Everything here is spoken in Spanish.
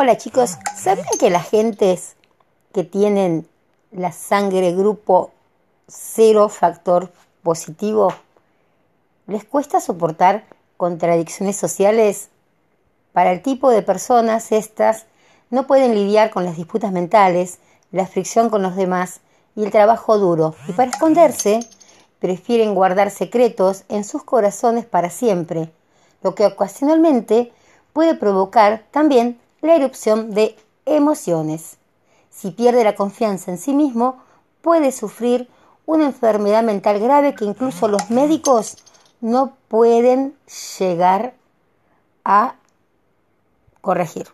Hola chicos, ¿sabían que las gentes que tienen la sangre grupo cero factor positivo les cuesta soportar contradicciones sociales? Para el tipo de personas estas no pueden lidiar con las disputas mentales, la fricción con los demás y el trabajo duro y para esconderse prefieren guardar secretos en sus corazones para siempre, lo que ocasionalmente puede provocar también la erupción de emociones. Si pierde la confianza en sí mismo, puede sufrir una enfermedad mental grave que incluso los médicos no pueden llegar a corregir.